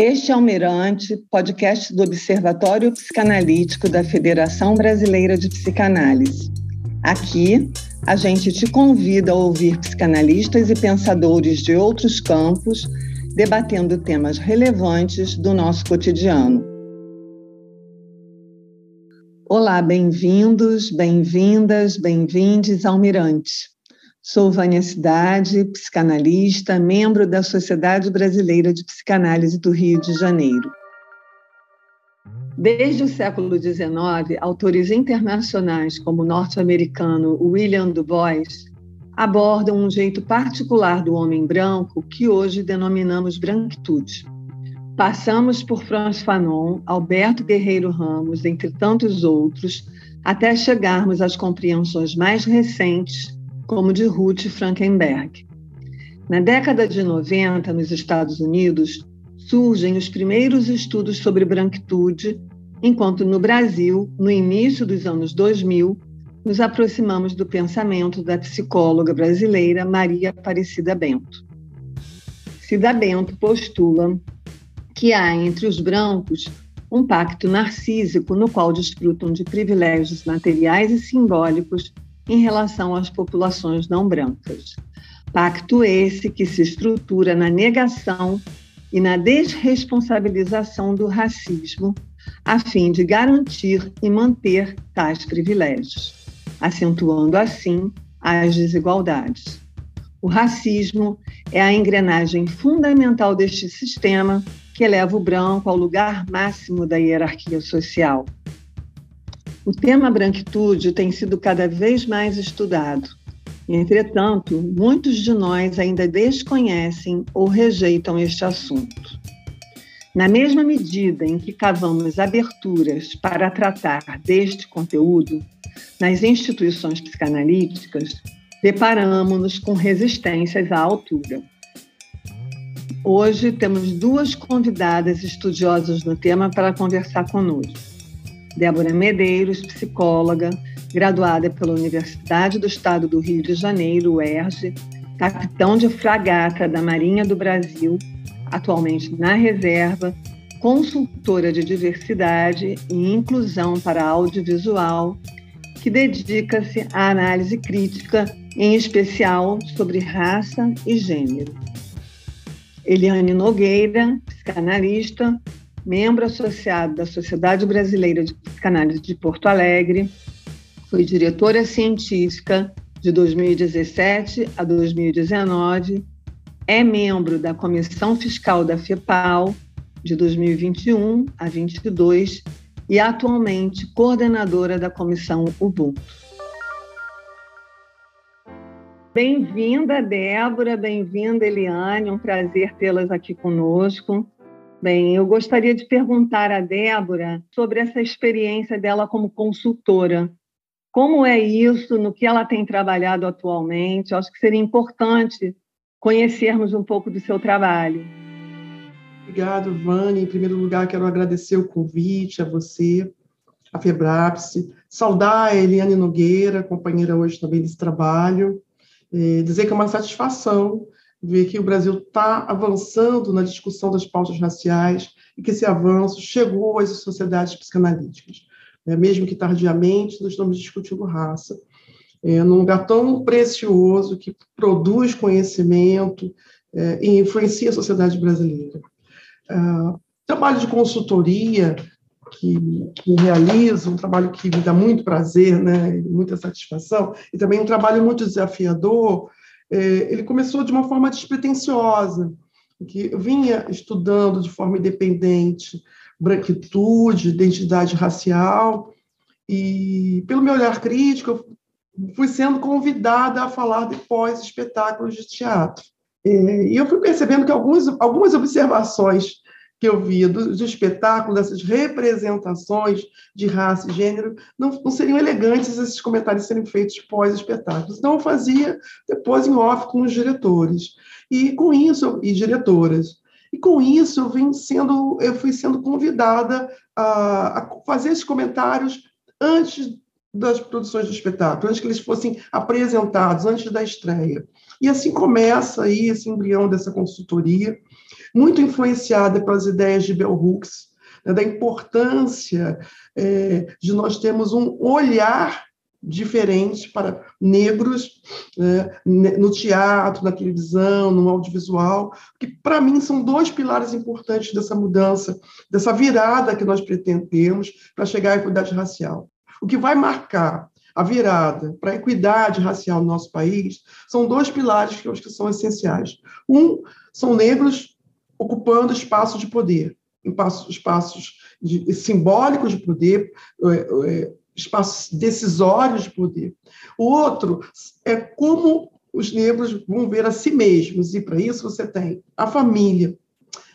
Este é o Mirante, podcast do Observatório Psicanalítico da Federação Brasileira de Psicanálise. Aqui, a gente te convida a ouvir psicanalistas e pensadores de outros campos debatendo temas relevantes do nosso cotidiano. Olá, bem-vindos, bem-vindas, bem-vindes ao Mirante. Sou Vânia Cidade, psicanalista, membro da Sociedade Brasileira de Psicanálise do Rio de Janeiro. Desde o século XIX, autores internacionais como o norte-americano William Du Bois abordam um jeito particular do homem branco que hoje denominamos branquitude. Passamos por Franz Fanon, Alberto Guerreiro Ramos, entre tantos outros, até chegarmos às compreensões mais recentes como de Ruth Frankenberg. Na década de 90, nos Estados Unidos, surgem os primeiros estudos sobre branquitude, enquanto no Brasil, no início dos anos 2000, nos aproximamos do pensamento da psicóloga brasileira Maria Aparecida Bento. Cida Bento postula que há entre os brancos um pacto narcísico no qual desfrutam de privilégios materiais e simbólicos em relação às populações não brancas. Pacto esse que se estrutura na negação e na desresponsabilização do racismo, a fim de garantir e manter tais privilégios, acentuando assim as desigualdades. O racismo é a engrenagem fundamental deste sistema que eleva o branco ao lugar máximo da hierarquia social o tema branquitude tem sido cada vez mais estudado. Entretanto, muitos de nós ainda desconhecem ou rejeitam este assunto. Na mesma medida em que cavamos aberturas para tratar deste conteúdo, nas instituições psicanalíticas, deparamos-nos com resistências à altura. Hoje temos duas convidadas estudiosas no tema para conversar conosco. Débora Medeiros, psicóloga, graduada pela Universidade do Estado do Rio de Janeiro, UERJ, capitão de fragata da Marinha do Brasil, atualmente na reserva, consultora de diversidade e inclusão para audiovisual, que dedica-se à análise crítica, em especial sobre raça e gênero. Eliane Nogueira, psicanalista, membro associado da Sociedade Brasileira de Psicanálise de Porto Alegre, foi diretora científica de 2017 a 2019, é membro da Comissão Fiscal da FEPAL de 2021 a 22 e atualmente coordenadora da Comissão Ubuntu. Bem-vinda, Débora, bem-vinda, Eliane, um prazer tê-las aqui conosco. Bem, eu gostaria de perguntar à Débora sobre essa experiência dela como consultora. Como é isso, no que ela tem trabalhado atualmente? Eu acho que seria importante conhecermos um pouco do seu trabalho. Obrigado, Vani. Em primeiro lugar, quero agradecer o convite a você, a Febrapse, saudar a Eliane Nogueira, companheira hoje também desse trabalho, dizer que é uma satisfação ver que o Brasil está avançando na discussão das pautas raciais e que esse avanço chegou às sociedades psicanalíticas. É, mesmo que tardiamente, nós estamos discutindo raça, é, num lugar tão precioso que produz conhecimento é, e influencia a sociedade brasileira. Ah, trabalho de consultoria que, que realizo, um trabalho que me dá muito prazer, né, muita satisfação, e também um trabalho muito desafiador, ele começou de uma forma despretensiosa, que vinha estudando de forma independente branquitude, identidade racial, e pelo meu olhar crítico, eu fui sendo convidada a falar de pós-espetáculos de teatro. É, e eu fui percebendo que algumas, algumas observações que eu via do, do espetáculo, dessas representações de raça e gênero, não, não seriam elegantes esses comentários serem feitos pós-espetáculos. Então, eu fazia depois em off com os diretores. E com isso, e diretoras. E com isso, eu, vim sendo, eu fui sendo convidada a, a fazer esses comentários antes das produções do espetáculo, antes que eles fossem apresentados, antes da estreia. E assim começa aí esse embrião dessa consultoria, muito influenciada pelas ideias de Bell Hooks, né, da importância é, de nós termos um olhar diferente para negros né, no teatro, na televisão, no audiovisual, que para mim são dois pilares importantes dessa mudança, dessa virada que nós pretendemos para chegar à equidade racial. O que vai marcar a virada para a equidade racial no nosso país são dois pilares que eu acho que são essenciais. Um, são negros ocupando espaços de poder, espaços de, simbólicos de poder, é, é, espaços decisórios de poder. O outro é como os negros vão ver a si mesmos, e para isso você tem a família,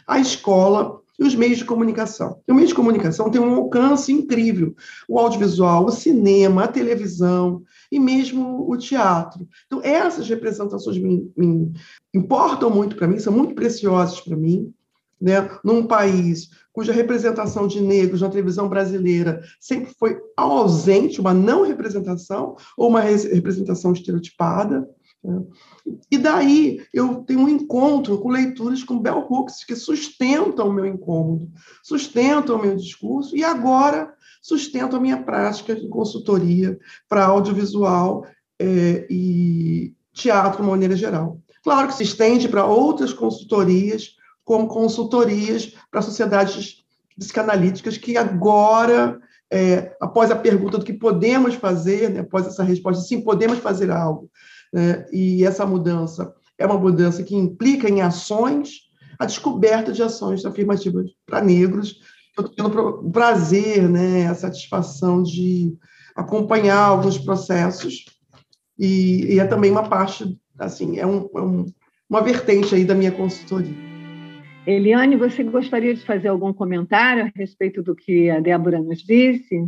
a escola e os meios de comunicação. E o meio de comunicação tem um alcance incrível. O audiovisual, o cinema, a televisão e mesmo o teatro. Então, essas representações me, me importam muito para mim, são muito preciosas para mim. Né? Num país cuja representação de negros na televisão brasileira sempre foi ausente, uma não representação ou uma representação estereotipada. E daí eu tenho um encontro com leituras como Bell Hooks, que sustentam o meu incômodo, sustentam o meu discurso, e agora sustentam a minha prática de consultoria para audiovisual é, e teatro de maneira geral. Claro que se estende para outras consultorias, como consultorias para sociedades psicanalíticas, que agora é, após a pergunta do que podemos fazer, né, após essa resposta, sim, podemos fazer algo, né? e essa mudança é uma mudança que implica em ações, a descoberta de ações afirmativas para negros. Eu estou tendo o prazer, né, a satisfação de acompanhar alguns processos, e, e é também uma parte, assim, é, um, é um, uma vertente aí da minha consultoria. Eliane, você gostaria de fazer algum comentário a respeito do que a Débora nos disse?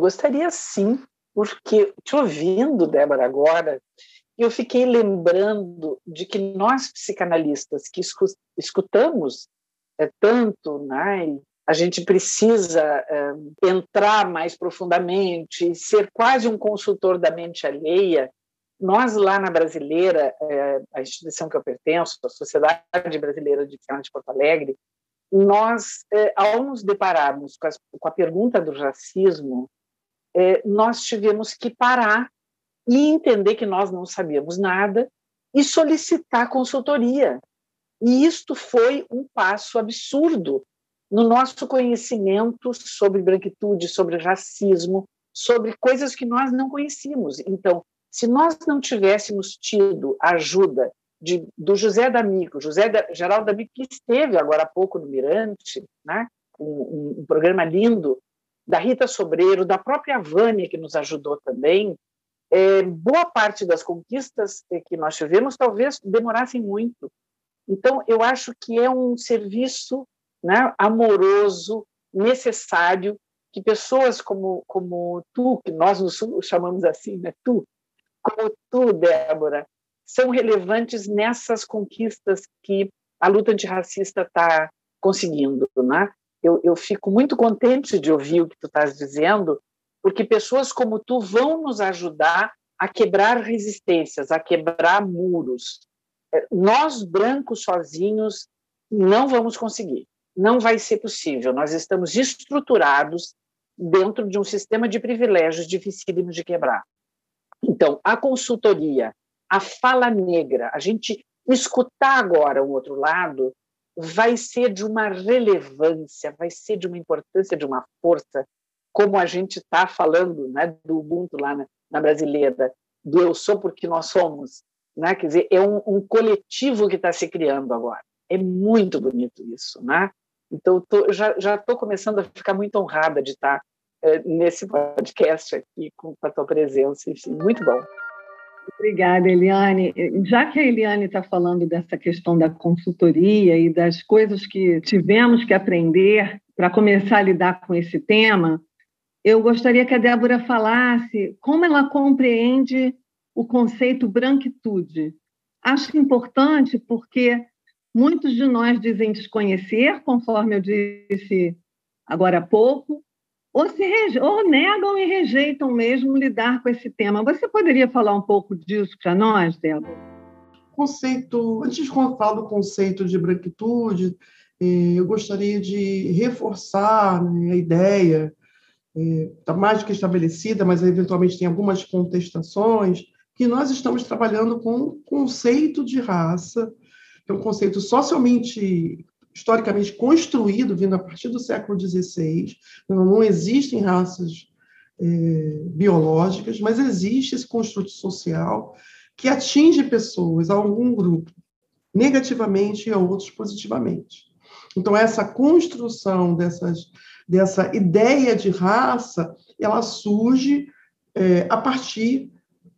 Gostaria sim, porque te ouvindo, Débora, agora, eu fiquei lembrando de que nós psicanalistas que escutamos é, tanto, né, a gente precisa é, entrar mais profundamente, ser quase um consultor da mente alheia. Nós, lá na Brasileira, é, a instituição que eu pertenço, a Sociedade Brasileira de Psicanálise de Porto Alegre, nós, ao nos depararmos com, as, com, a pergunta do racismo, nós tivemos que parar e entender que nós não sabíamos nada e solicitar consultoria. E isto foi um passo absurdo no nosso conhecimento sobre branquitude, sobre racismo, sobre coisas que nós não conhecíamos. Então, se nós não tivéssemos tido a ajuda de, do José D'Amico, José da, Geraldo D'Amico, que esteve agora há pouco no Mirante, né? um, um, um programa lindo, da Rita Sobreiro, da própria Vânia, que nos ajudou também, é, boa parte das conquistas que nós tivemos talvez demorassem muito. Então, eu acho que é um serviço né, amoroso, necessário, que pessoas como, como tu, que nós nos chamamos assim, né, tu, como tu, Débora, são relevantes nessas conquistas que a luta antirracista está conseguindo. Né? Eu, eu fico muito contente de ouvir o que tu estás dizendo, porque pessoas como tu vão nos ajudar a quebrar resistências, a quebrar muros. É, nós, brancos, sozinhos, não vamos conseguir. Não vai ser possível. Nós estamos estruturados dentro de um sistema de privilégios dificílimos de quebrar. Então, a consultoria, a fala negra, a gente escutar agora o outro lado, vai ser de uma relevância, vai ser de uma importância, de uma força como a gente está falando né, do Ubuntu lá na, na, brasileira, do eu sou porque nós somos. Né? Quer dizer, é um, um coletivo que está se criando agora. É muito bonito isso. Né? Então, tô, já estou começando a ficar muito honrada de estar tá, é, nesse podcast aqui com a tua presença. Enfim, muito bom. Obrigada, Eliane. Já que a Eliane está falando dessa questão da consultoria e das coisas que tivemos que aprender para começar a lidar com esse tema, eu gostaria que a Débora falasse como ela compreende o conceito branquitude. Acho importante porque muitos de nós dizem desconhecer, conforme eu disse agora há pouco, ou, se ou negam e rejeitam mesmo lidar com esse tema. Você poderia falar um pouco disso para nós, Débora? conceito, antes de falar do conceito de branquitude, é, eu gostaria de reforçar né, a ideia, está é, mais do que estabelecida, mas eventualmente tem algumas contestações, que nós estamos trabalhando com o conceito de raça, que é um conceito socialmente, historicamente construído, vindo a partir do século XVI. Não, não existem raças é, biológicas, mas existe esse construto social que atinge pessoas, algum grupo, negativamente e a outros positivamente. Então, essa construção dessas, dessa ideia de raça, ela surge é, a partir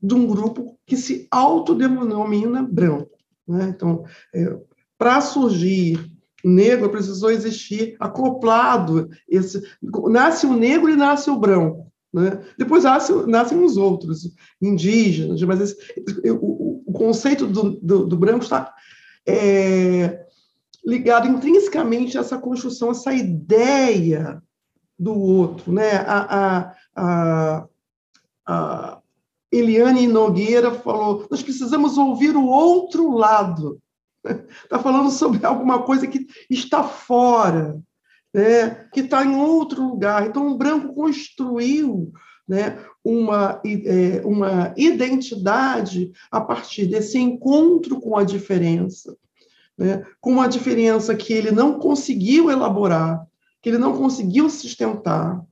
de um grupo que se autodenomina branco. Né? Então, é, para surgir negro, precisou existir acoplado. Esse, nasce o negro e nasce o branco. Né? Depois nasce, nascem os outros, indígenas, mas esse, o, o, conceito do, do, do branco está é, ligado intrinsecamente a essa construção, essa ideia do outro. Né? A, a, a, a Eliane Nogueira falou: nós precisamos ouvir o outro lado. Está falando sobre alguma coisa que está fora, né? que está em outro lugar. Então, o branco construiu né, uma, é, uma identidade a partir desse encontro com a diferença, né, com uma diferença que ele não conseguiu elaborar, que ele não conseguiu sustentar,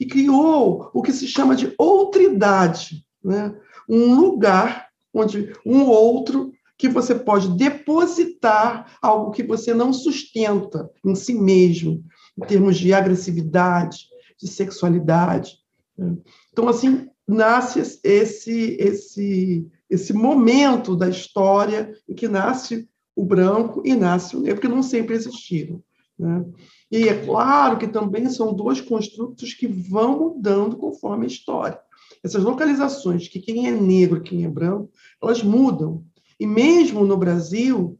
e criou o que se chama de outridade, né, um lugar onde um outro que você pode depositar algo que você não sustenta em si mesmo, em termos de agressividade, de sexualidade. Né? Então, assim, nasce esse, esse, esse momento da história em que nasce o branco e nasce o negro, que não sempre existiram. Né? E é claro que também são dois construtos que vão mudando conforme a história. Essas localizações, que quem é negro, quem é branco, elas mudam. E mesmo no Brasil,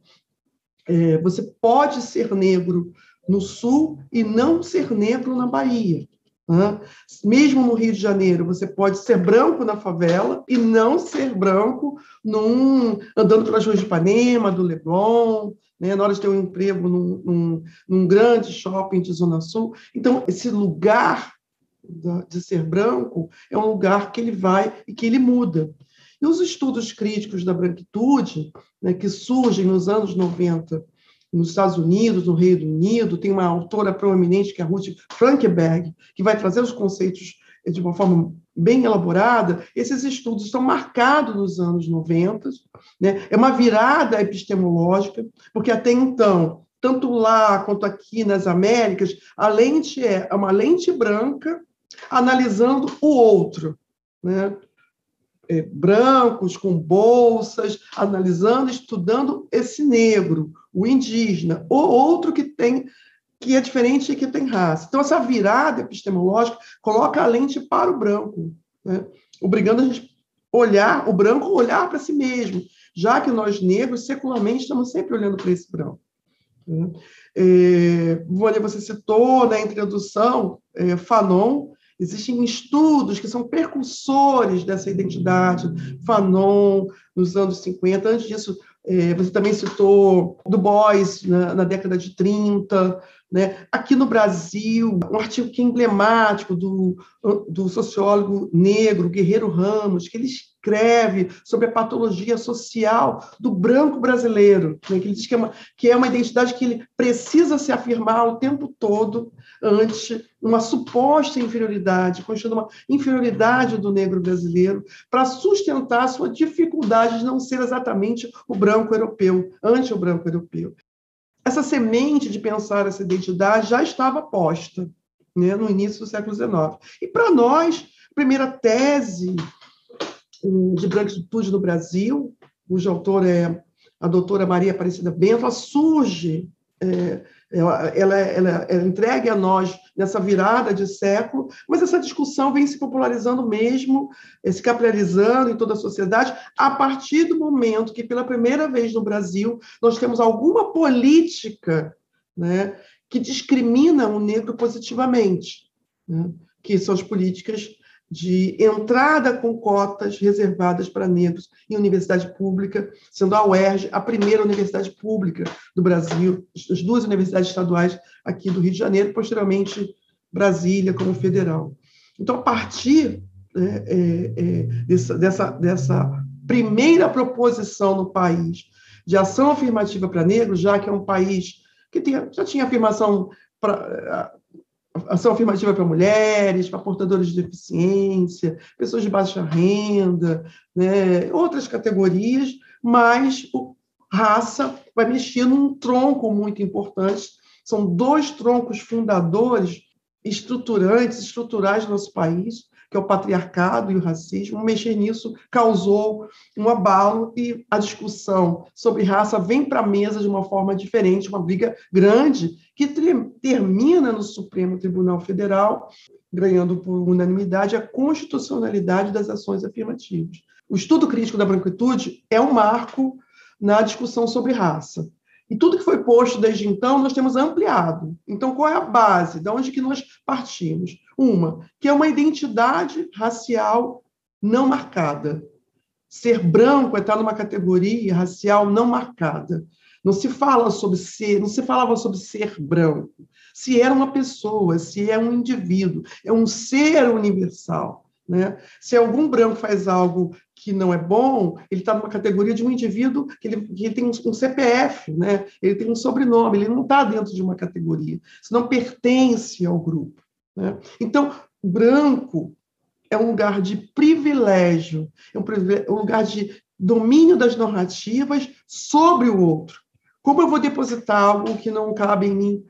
é, você pode ser negro no Sul e não ser negro na Bahia. Né? Mesmo no Rio de Janeiro, você pode ser branco na favela e não ser branco num, andando pelas ruas de Ipanema, do Leblon, né? na hora de ter um emprego num, num, num grande shopping de Zona Sul. Então, esse lugar de ser branco é um lugar que ele vai e que ele muda. E os estudos críticos da branquitude, né, que surgem nos anos 90 nos Estados Unidos, no Reino Unido, tem uma autora proeminente, que é a Ruth Frankenberg, que vai trazer os conceitos de uma forma bem elaborada. Esses estudos estão marcados nos anos 90, né? é uma virada epistemológica, porque até então, tanto lá quanto aqui nas Américas, a lente é uma lente branca analisando o outro. Né? É, brancos com bolsas, analisando, estudando esse negro, o indígena, ou outro que tem que é diferente e que tem raça. Então, essa virada epistemológica coloca a lente para o branco, né? obrigando a gente olhar, o branco olhar para si mesmo, já que nós negros, secularmente, estamos sempre olhando para esse branco. Né? É, você citou na introdução é, Fanon, Existem estudos que são percussores dessa identidade, Fanon, nos anos 50. Antes disso, você também citou Du Bois, na, na década de 30. Né? Aqui no Brasil, um artigo que é emblemático do, do sociólogo negro, Guerreiro Ramos, que ele escreve sobre a patologia social do branco brasileiro, né? que ele diz que é, uma, que é uma identidade que ele precisa se afirmar o tempo todo ante uma suposta inferioridade, constituindo uma inferioridade do negro brasileiro, para sustentar sua dificuldade de não ser exatamente o branco europeu, ante o branco europeu. Essa semente de pensar essa identidade já estava posta né, no início do século XIX. E para nós, a primeira tese de branquitude no Brasil, cujo autor é a doutora Maria Aparecida Bento, ela surge é, ela, ela, ela, ela entregue a nós nessa virada de século, mas essa discussão vem se popularizando mesmo, eh, se capilarizando em toda a sociedade, a partir do momento que, pela primeira vez no Brasil, nós temos alguma política né, que discrimina o negro positivamente, né, que são as políticas de entrada com cotas reservadas para negros em universidade pública, sendo a UERJ a primeira universidade pública do Brasil, as duas universidades estaduais aqui do Rio de Janeiro, posteriormente Brasília como federal. Então, a partir né, é, é, dessa, dessa, dessa primeira proposição no país de ação afirmativa para negros, já que é um país que tem, já tinha afirmação para ação afirmativa para mulheres, para portadores de deficiência, pessoas de baixa renda, né, outras categorias, mas raça vai mexer num tronco muito importante. São dois troncos fundadores, estruturantes, estruturais do nosso país, que é o patriarcado e o racismo. Mexer nisso causou um abalo e a discussão sobre raça vem para a mesa de uma forma diferente, uma briga grande que termina no Supremo Tribunal Federal, ganhando por unanimidade a constitucionalidade das ações afirmativas. O estudo crítico da branquitude é um marco na discussão sobre raça. E tudo que foi posto desde então, nós temos ampliado. Então, qual é a base? De onde que nós partimos? Uma, que é uma identidade racial não marcada. Ser branco é estar numa categoria racial não marcada. Não se fala sobre ser, não se falava sobre ser branco. Se era uma pessoa, se é um indivíduo, é um ser universal. Né? Se algum branco faz algo que não é bom, ele está numa categoria de um indivíduo que ele, que ele tem um, um, CPF, né? ele tem um sobrenome, ele não está dentro de uma categoria, isso não pertence ao grupo. Né? Então, branco é um lugar de privilégio, é um, lugar de domínio das narrativas sobre o outro. Como eu vou depositar algo que não cabe em mim?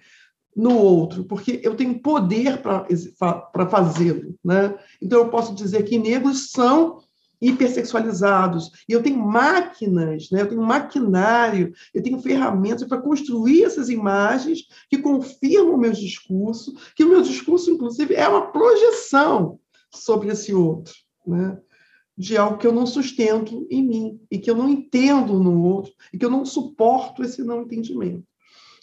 no outro, porque eu tenho poder para fazê-lo. Né? Então, eu posso dizer que negros são hipersexualizados, e eu tenho máquinas, né? eu tenho maquinário, eu tenho ferramentas para construir essas imagens que confirmam o meu discurso, que o meu discurso, inclusive, é uma projeção sobre esse outro, né? de algo que eu não sustento em mim, e que eu não entendo no outro, e que eu não suporto esse não entendimento.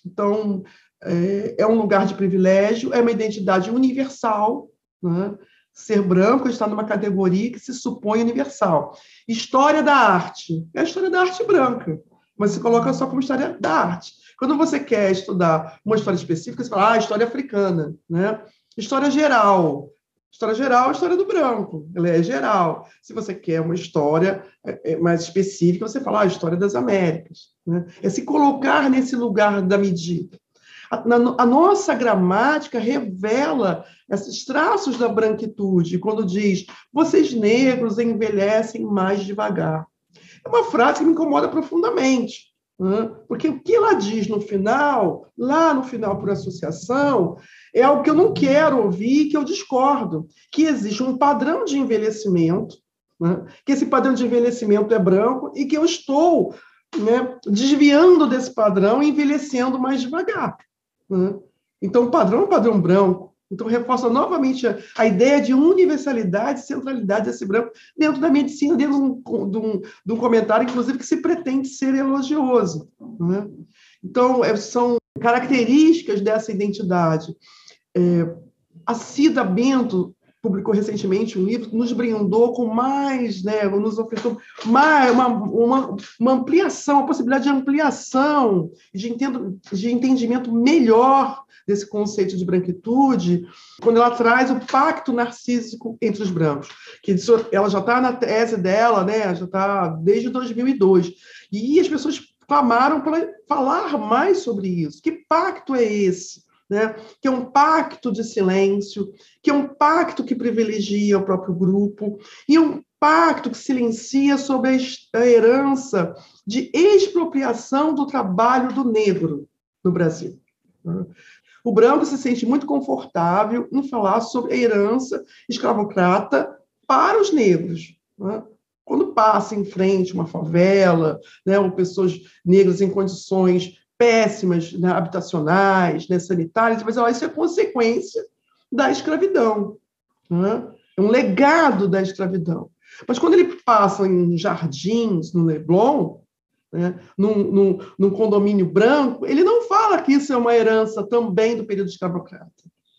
Então, é, é, um lugar de privilégio, é uma identidade universal. Né? Ser branco está numa categoria que se supõe universal. História da arte é a história da arte branca, mas se coloca só como história da arte. Quando você quer estudar uma história específica, você fala, ah, história africana, né? História geral. História geral é a história do branco, ela é geral. Se você quer uma história é, é, mais específica, você fala ah, a história das Américas. Né? É se colocar nesse lugar da medida. A, a, nossa gramática revela esses traços da branquitude, quando diz: vocês negros envelhecem mais devagar. É uma frase que me incomoda profundamente, né? porque o que ela diz no final, lá no final por associação, é algo que eu não quero ouvir, que eu discordo, que existe um padrão de envelhecimento, né? que esse padrão de envelhecimento é branco e que eu estou né, desviando desse padrão e envelhecendo mais devagar. Né? Então, o padrão é um padrão branco. Então, reforça novamente a, a, ideia de universalidade e centralidade desse branco dentro da medicina, dentro de um, de um, de um comentário, inclusive, que se pretende ser elogioso. Né? Então, é, são características dessa identidade. É, a Cida Bento publicou recentemente um livro nos brindou com mais, né, nos ofereceu mais, uma, uma, uma ampliação, a possibilidade de ampliação, de, entendo, de entendimento melhor desse conceito de branquitude, quando ela traz o pacto narcísico entre os brancos, que ela já está na tese dela, né, já está desde 2002, e as pessoas clamaram para falar mais sobre isso. Que pacto é esse? Né? que é um pacto de silêncio, que é um pacto que privilegia o próprio grupo, e um pacto que silencia sobre a herança de expropriação do trabalho do negro no Brasil. Né? O branco se sente muito confortável em falar sobre a herança escravocrata para os negros. Né? Quando passa em frente uma favela, né, ou pessoas negras em condições péssimas né, habitacionais, né, sanitárias, mas ó, isso é consequência da escravidão. Né? É um legado da escravidão. Mas quando ele passa em jardins, no Leblon, né, num, num, num, condomínio branco, ele não fala que isso é uma herança também do período escravocrata.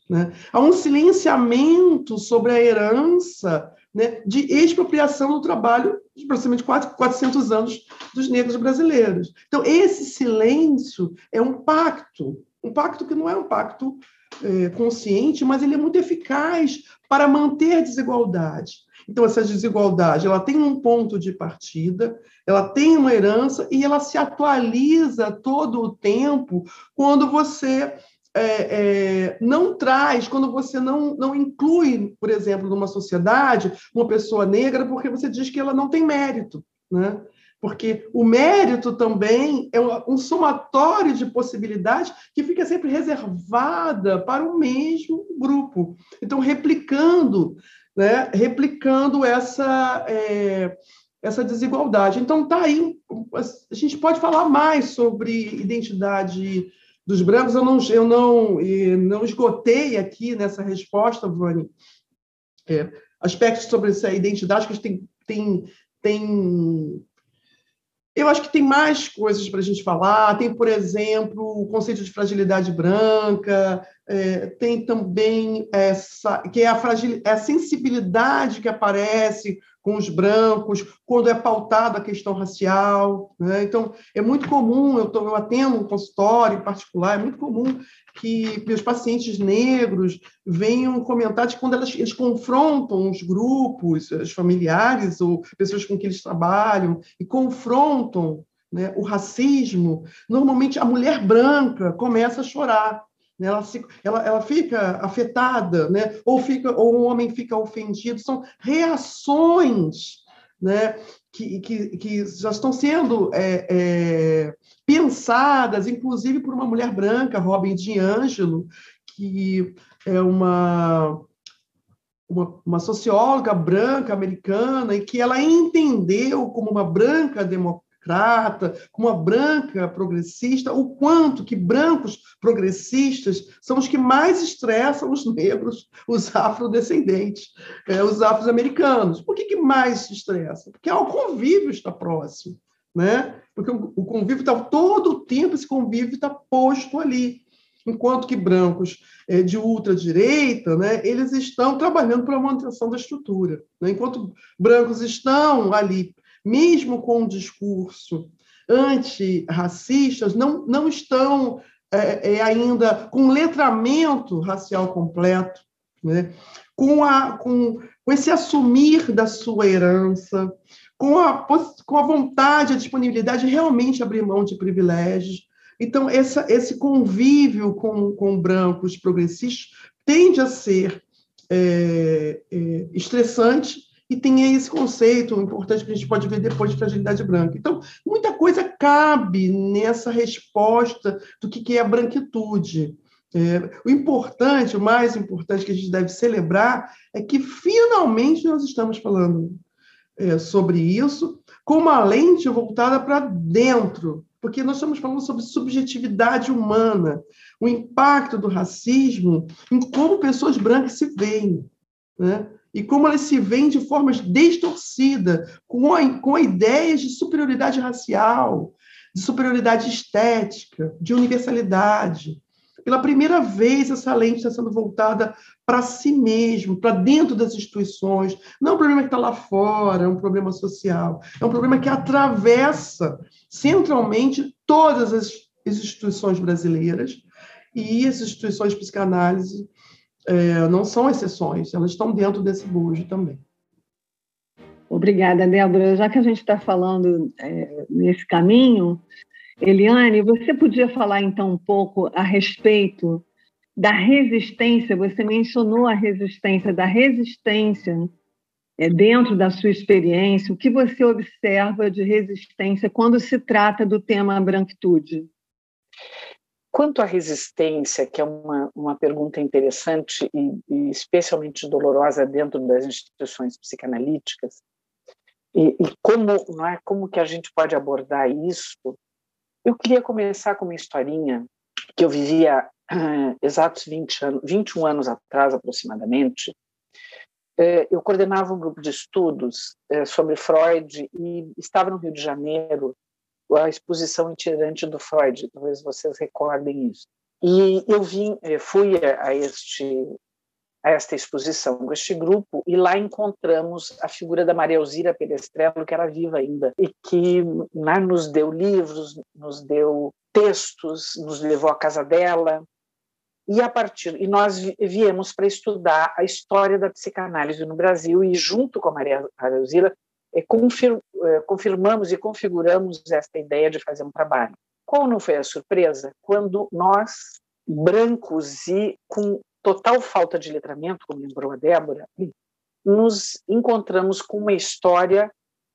Né? Há um silenciamento sobre a herança né, de expropriação do trabalho de aproximadamente 400 anos dos negros brasileiros. Então, esse silêncio é um pacto, um pacto que não é um pacto é, consciente, mas ele é muito eficaz para manter a desigualdade. Então, essa desigualdade ela tem um ponto de partida, ela tem uma herança e ela se atualiza todo o tempo quando você é, é, não traz, quando você não, não inclui, por exemplo, numa sociedade, uma pessoa negra, porque você diz que ela não tem mérito. Né? Porque o mérito também é um somatório de possibilidades que fica sempre reservada para o mesmo grupo. Então, replicando, né, replicando essa, é, essa desigualdade. Então, está aí, a gente pode falar mais sobre identidade dos brancos. Eu não, eu não, não esgotei aqui nessa resposta, Vani, é, aspectos sobre essa identidade que tem, tem, tem eu acho que tem mais coisas para a gente falar. Tem, por exemplo, o conceito de fragilidade branca, é, tem também essa, que é a, fragil, é a sensibilidade que aparece com os brancos, quando é pautada a questão racial. Né? Então, é muito comum, eu, tô, eu atendo um consultório em particular, é muito comum que meus pacientes negros venham comentar de quando elas, eles confrontam os grupos, os familiares ou pessoas com quem eles trabalham, e confrontam né, o racismo, normalmente a mulher branca começa a chorar. Né? Ela, se, ela, ela fica afetada, né? ou, fica, ou o homem fica ofendido. São reações né? que, que, que já estão sendo é, é, pensadas, inclusive por uma mulher branca, Robin DiAngelo, que é uma, uma, uma, socióloga branca americana e que ela entendeu como uma branca democrata democrata, com uma branca progressista, o quanto que brancos progressistas são os que mais estressam os negros, os afrodescendentes, é, os afro-americanos. Por que, que mais se estressa? Porque o convívio está próximo, né? Porque o, convívio está todo o tempo, esse convívio está posto ali. Enquanto que brancos é, de ultradireita, né, eles estão trabalhando para a manutenção da estrutura. Né? Enquanto brancos estão ali mesmo com o discurso antirracistas, não, não estão é, é, ainda com letramento racial completo, né? com, a, com, com esse assumir da sua herança, com a, com a vontade, a disponibilidade de realmente abrir mão de privilégios. Então, essa, esse convívio com, com brancos progressistas tende a ser é, é, estressante e tem esse conceito importante que a gente pode ver depois de fragilidade branca. Então, muita coisa cabe nessa resposta do que é a branquitude. É, o importante, o mais importante que a gente deve celebrar é que finalmente nós estamos falando é, sobre isso com uma lente voltada para dentro, porque nós estamos falando sobre subjetividade humana, o impacto do racismo em como pessoas brancas se veem. Né? E como elas se veem de formas distorcidas, com, com ideias de superioridade racial, de superioridade estética, de universalidade. Pela primeira vez, essa lente está sendo voltada para si mesmo, para dentro das instituições. Não é um problema que está lá fora, é um problema social. É um problema que atravessa centralmente todas as instituições brasileiras e as instituições de psicanálise é, não são exceções, elas estão dentro desse bojo também. Obrigada, Débora. Já que a gente está falando é, nesse caminho, Eliane, você podia falar então um pouco a respeito da resistência? Você mencionou a resistência, da resistência é, dentro da sua experiência. O que você observa de resistência quando se trata do tema branquitude? Quanto à resistência, que é uma, uma pergunta interessante e, e especialmente dolorosa dentro das instituições psicanalíticas, e, e, como não é como que a gente pode abordar isso? Eu queria começar com uma historinha que eu vivia uh, exatos 20 anos, 21 anos atrás aproximadamente. Uh, eu coordenava um grupo de estudos uh, sobre Freud e estava no Rio de Janeiro a exposição itinerante do Freud, talvez vocês recordem isso. E eu vim, eh, fui a, este a esta exposição com este grupo e lá encontramos a figura da Maria Elzira Perestrello, que era viva ainda e que né, nos deu livros, nos deu textos, nos levou à casa dela e a partir e nós viemos para estudar a história da psicanálise no Brasil e junto com a Maria Elzira é, confir, é, confirmamos e configuramos esta ideia de fazer um trabalho. Qual não foi a surpresa? Quando nós, brancos e com total falta de letramento, como lembrou a Débora, nos encontramos com uma história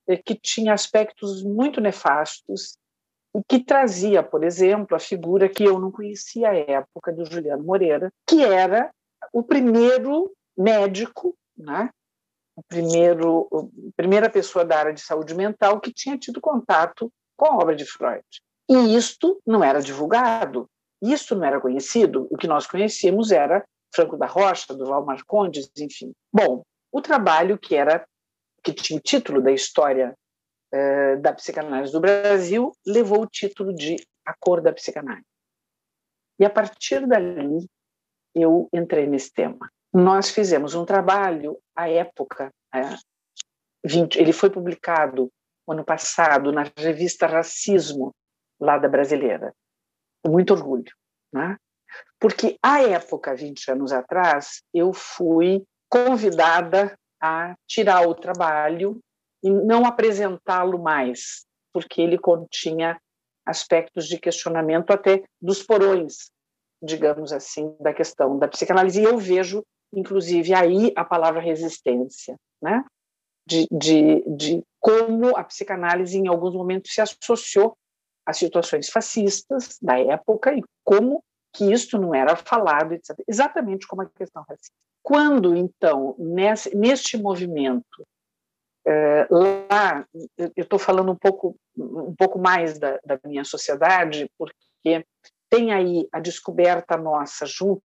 é, que tinha aspectos muito nefastos e que trazia, por exemplo, a figura que eu não conhecia à época do Juliano Moreira, que era o primeiro médico, né, primeiro, primeira pessoa da área de saúde mental que tinha tido contato com a obra de Freud. E isto não era divulgado, isso não era conhecido. O que nós conhecíamos era Franco da Rocha, Duval Marcondes, enfim. Bom, o trabalho que era que tinha o título da história uh, da psicanálise do Brasil levou o título de A Cor da Psicanálise. E a partir dali eu entrei nesse tema nós fizemos um trabalho à época, é, 20, ele foi publicado ano passado na revista Racismo, lá da Brasileira, com muito orgulho, né? porque à época, 20 anos atrás, eu fui convidada a tirar o trabalho e não apresentá-lo mais, porque ele continha aspectos de questionamento até dos porões, digamos assim, da questão da psicanálise. E eu vejo inclusive aí a palavra resistência, né? De, de, de como a psicanálise em alguns momentos se associou a situações fascistas da época e como que isto não era falado, etc. exatamente como a questão racista. Quando, então, nesse, neste movimento, é, lá, eu estou falando um pouco, um pouco mais da, da minha sociedade, porque tem aí a descoberta nossa, junto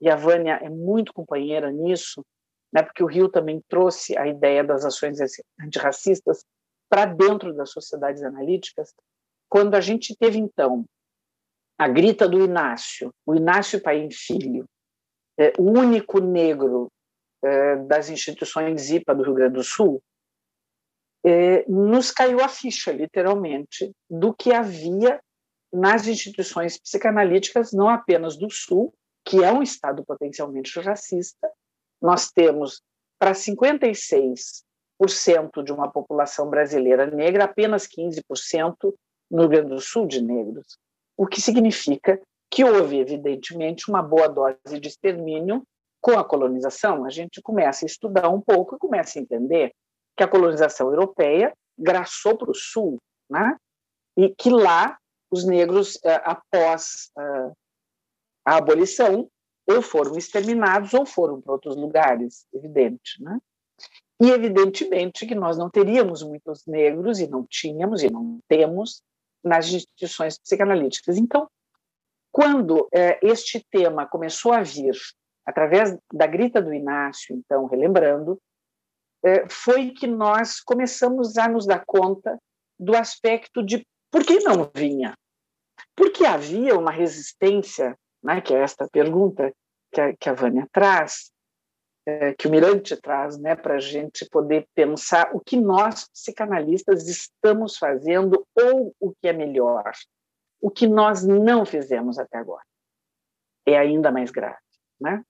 e a Vânia é muito companheira nisso, né, porque o Rio também trouxe a ideia das ações antirracistas para dentro das sociedades analíticas. Quando a gente teve, então, a grita do Inácio, o Inácio Paim Filho, é, o único negro é, das instituições IPA do Rio Grande do Sul, é, nos caiu a ficha, literalmente, do que havia nas instituições psicanalíticas, não apenas do Sul, que é um Estado potencialmente racista, nós temos para 56% de uma população brasileira negra, apenas 15% no Rio Grande do Sul de negros, o que significa que houve, evidentemente, uma boa dose de extermínio com a colonização. A gente começa a estudar um pouco e começa a entender que a colonização europeia graçou para o Sul, né? e que lá os negros, eh, após eh, a abolição, ou foram exterminados ou foram para outros lugares, evidente, né? E evidentemente que nós não teríamos muitos negros e não tínhamos e não temos nas instituições psicanalíticas. Então, quando é, este tema começou a vir através da grita do Inácio, então relembrando, é, foi que nós começamos a nos dar conta do aspecto de por que não vinha, porque havia uma resistência né, que é esta pergunta que a, que a Vânia traz, é, que o Mirante traz, né, para a gente poder pensar o que nós, psicanalistas, estamos fazendo ou o que é melhor, o que nós não fizemos até agora. É ainda mais grave. Né?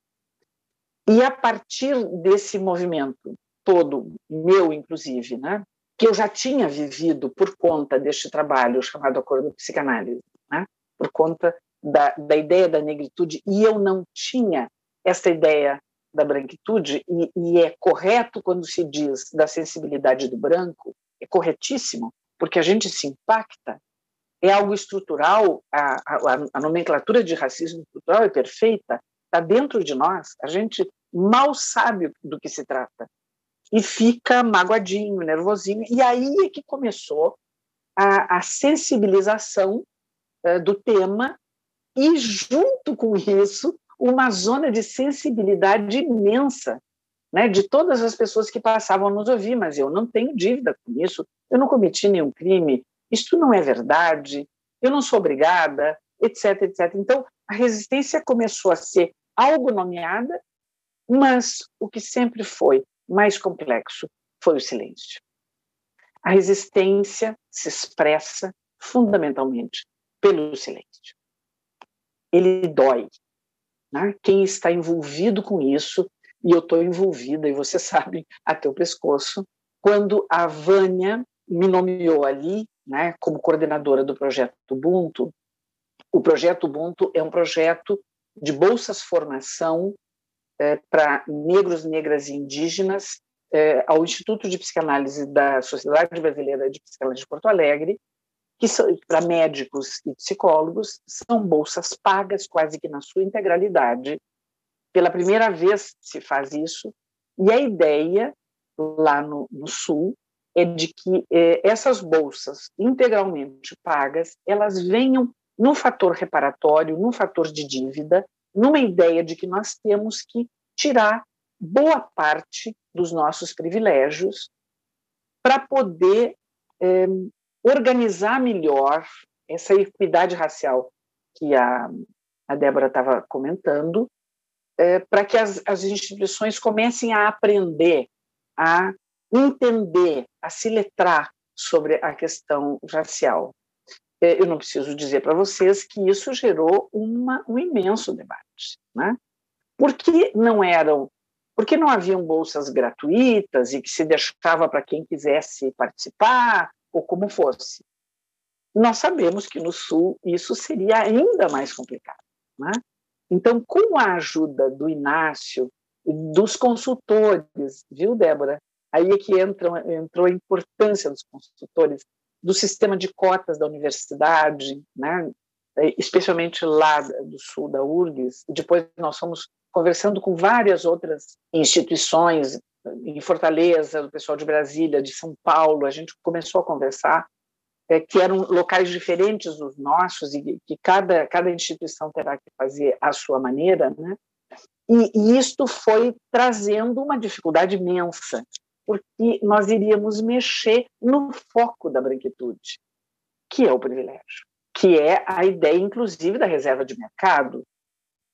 E a partir desse movimento todo, meu inclusive, né, que eu já tinha vivido por conta deste trabalho chamado Acordo Psicanálise, né, por conta da, da ideia da negritude e eu não tinha essa ideia da branquitude, e, e, é correto quando se diz da sensibilidade do branco, é corretíssimo, porque a gente se impacta, é algo estrutural, a, a, a nomenclatura de racismo estrutural é perfeita, está dentro de nós, a gente mal sabe do que se trata, e fica magoadinho, nervosinho, e aí é que começou a, a sensibilização uh, do tema e, junto com isso, uma zona de sensibilidade imensa né, de todas as pessoas que passavam a nos ouvir, mas eu não tenho dívida com isso, eu não cometi nenhum crime, isto não é verdade, eu não sou obrigada, etc, etc. Então, a resistência começou a ser algo nomeada, mas o que sempre foi mais complexo foi o silêncio. A resistência se expressa fundamentalmente pelo silêncio. Ele dói. Né? Quem está envolvido com isso, e eu estou envolvida, e você sabe, até o pescoço, quando a Vânia me nomeou ali né, como coordenadora do projeto Ubuntu, o projeto Ubuntu é um projeto de bolsas formação é, para negros, negras e indígenas é, ao Instituto de Psicanálise da Sociedade Brasileira de Psicanálise de Porto Alegre, que para médicos e psicólogos, são bolsas pagas quase que na sua integralidade. Pela primeira vez se faz isso, e a ideia lá no, no Sul é de que é, essas bolsas integralmente pagas, elas venham num fator reparatório, num fator de dívida, numa ideia de que nós temos que tirar boa parte dos nossos privilégios para poder é, organizar melhor essa equidade racial que a, a Débora estava comentando, é, para que as, as instituições comecem a aprender, a entender, a se letrar sobre a questão racial. É, eu não preciso dizer para vocês que isso gerou uma, um imenso debate. Né? Por que não eram porque não haviam bolsas gratuitas e que se deixava para quem quisesse participar, ou como fosse. Nós sabemos que no Sul isso seria ainda mais complicado. Né? Então, com a ajuda do Inácio, dos consultores, viu, Débora? Aí é que entra, entrou a importância dos consultores, do sistema de cotas da universidade, né? especialmente lá do sul da URGS. Depois nós fomos conversando com várias outras instituições, em Fortaleza, do pessoal de Brasília, de São Paulo, a gente começou a conversar, é, que eram locais diferentes dos nossos e que cada, cada instituição terá que fazer à sua maneira, né? E, e isto foi trazendo uma dificuldade imensa, porque nós iríamos mexer no foco da branquitude, que é o privilégio, que é a ideia, inclusive, da reserva de mercado,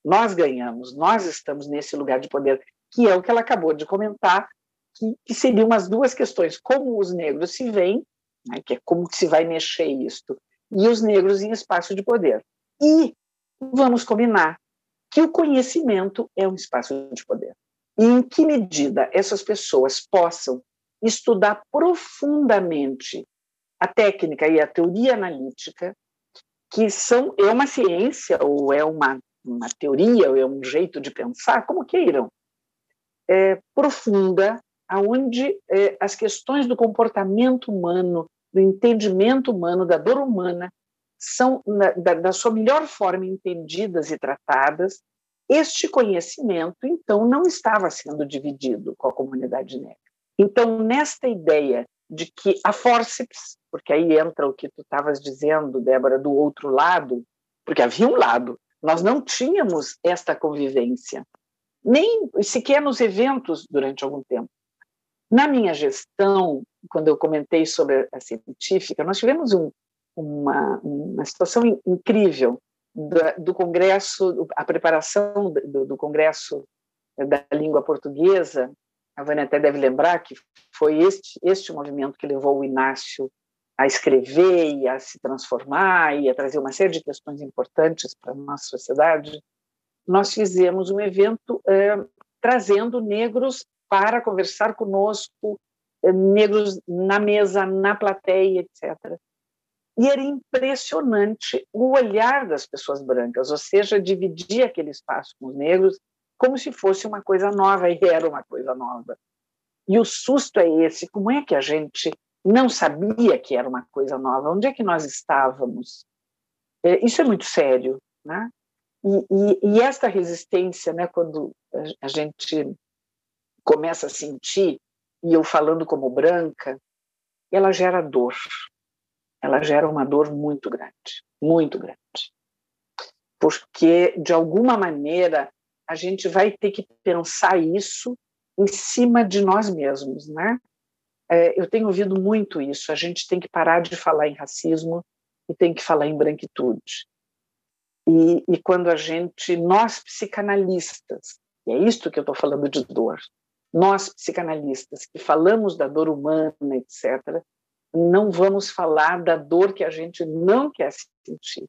nós ganhamos, nós estamos nesse lugar de poder, que é o que ela acabou de comentar, que, que seriam as duas questões: como os negros se veem, né, que é como que se vai mexer isto, e os negros em espaço de poder. E vamos combinar que o conhecimento é um espaço de poder. E em que medida essas pessoas possam estudar profundamente a técnica e a teoria analítica, que são é uma ciência ou é uma uma teoria ou é um jeito de pensar, como queiram, é, profunda, aonde é, as questões do comportamento humano, do entendimento humano, da dor humana, são, na, da, da sua melhor forma, entendidas e tratadas. Este conhecimento, então, não estava sendo dividido com a comunidade negra. Então, nesta ideia de que a forceps, porque aí entra o que tu estavas dizendo, Débora, do outro lado, porque havia um lado, nós não tínhamos esta convivência, nem sequer nos eventos durante algum tempo. Na minha gestão, quando eu comentei sobre a científica, nós tivemos um, uma, uma situação incrível do, do Congresso, a preparação do, do Congresso da língua portuguesa, a Vânia até deve lembrar que foi este, este movimento que levou o Inácio a escrever e a se transformar e a trazer uma série de questões importantes para a nossa sociedade, nós fizemos um evento é, trazendo negros para conversar conosco, é, negros na mesa, na plateia, etc. E era impressionante o olhar das pessoas brancas, ou seja, dividir aquele espaço com os negros como se fosse uma coisa nova, e era uma coisa nova. E o susto é esse: como é que a gente não sabia que era uma coisa nova. Onde é que nós estávamos? É, isso é muito sério, né? E, e, e, esta resistência, né, quando a gente começa a sentir, e eu falando como branca, ela gera dor. Ela gera uma dor muito grande, muito grande. Porque, de alguma maneira, a gente vai ter que pensar isso em cima de nós mesmos, né? é, eu tenho ouvido muito isso. A gente tem que parar de falar em racismo e tem que falar em branquitude. E, e quando a gente, nós psicanalistas, e é isto que eu estou falando de dor, nós psicanalistas que falamos da dor humana, etc., não vamos falar da dor que a gente não quer sentir.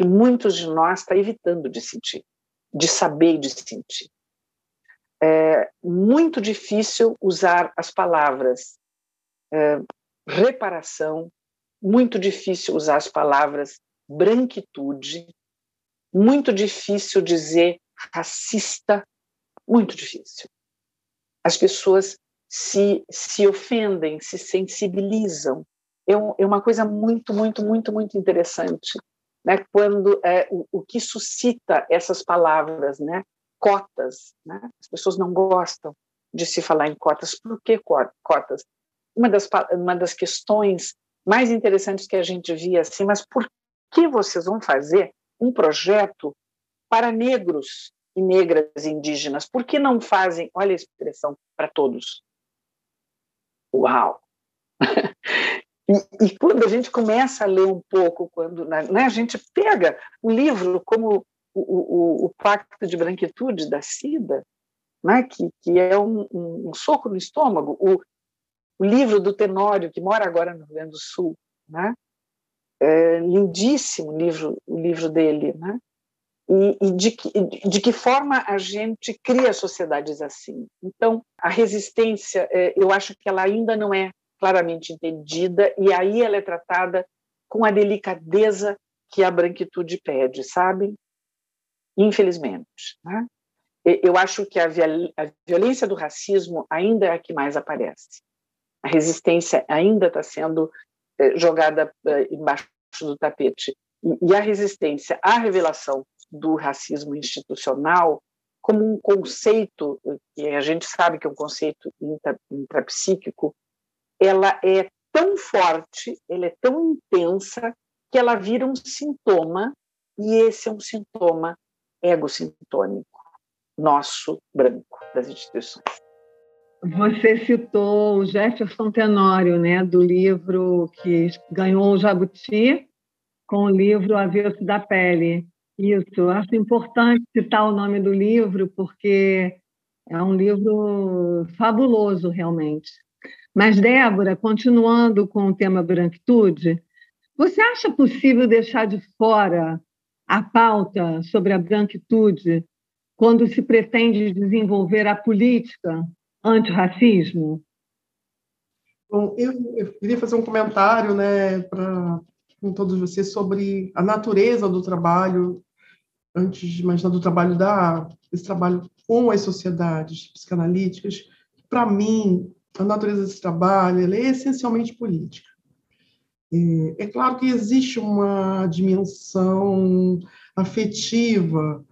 E muitos de nós estão tá evitando de sentir, de saber e de sentir. É muito difícil usar as palavras é, reparação, muito difícil usar as palavras branquitude, muito difícil dizer racista, muito difícil. As pessoas se, se ofendem, se sensibilizam. É, é uma coisa muito, muito, muito, muito interessante. Né? Quando é, o, o que suscita essas palavras, né? cotas, né? as pessoas não gostam de se falar em cotas. Por que cotas? Uma das, uma das questões mais interessantes que a gente via assim, mas por que vocês vão fazer um projeto para negros e negras indígenas? Por que não fazem, olha a expressão, para todos? Uau! e, e, quando a gente começa a ler um pouco, quando né, a gente pega um livro como o, o, o Pacto de Branquitude da Cida, né, que, que é um, um, um soco no estômago, o, o livro do Tenório, que mora agora no Rio Grande do Sul, né, é, lindíssimo livro, o livro dele, né? E, e de, que, de que forma a gente cria sociedades assim. Então, a resistência, é, eu acho que ela ainda não é claramente entendida, e aí ela é tratada com a delicadeza que a branquitude pede, sabe? Infelizmente. Né? Eu acho que a, violência do racismo ainda é a que mais aparece. A resistência ainda está sendo jogada eh, embaixo do tapete. E a resistência à revelação do racismo institucional como um conceito, que a gente sabe que é um conceito intrapsíquico, ela é tão forte, ela é tão intensa, que ela vira um sintoma, e esse é um sintoma egocintônico, nosso branco, das instituições. Você citou o Jefferson Tenório, né, do livro que ganhou o Jabuti, com o livro Avesso da Pele. Isso, acho importante citar o nome do livro, porque é um livro fabuloso, realmente. Mas, Débora, continuando com o tema branquitude, você acha possível deixar de fora a pauta sobre a branquitude quando se pretende desenvolver a política antirracismo? Bom, eu, eu queria fazer um comentário né, para com todos vocês sobre a natureza do trabalho, antes de mais nada, do trabalho da esse trabalho com as sociedades psicanalíticas. Para mim, a natureza desse trabalho é essencialmente política. É, é claro que existe uma dimensão afetiva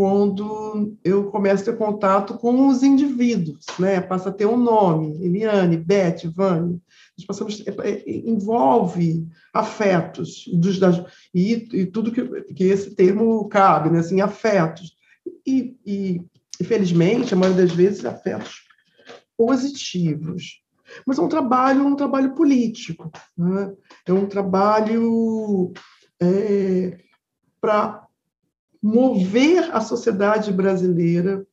quando eu começo a ter contato com os indivíduos, né? Passa a ter um nome, Eliane, Beth, Vânia. Nós passamos, é, é, envolve afetos dos, das, e, e, tudo que, que esse termo cabe, né? Assim, afetos. E, e, infelizmente, a maioria das vezes, afetos positivos. Mas é um trabalho, um trabalho político, né? é um trabalho é, para mover a sociedade brasileira,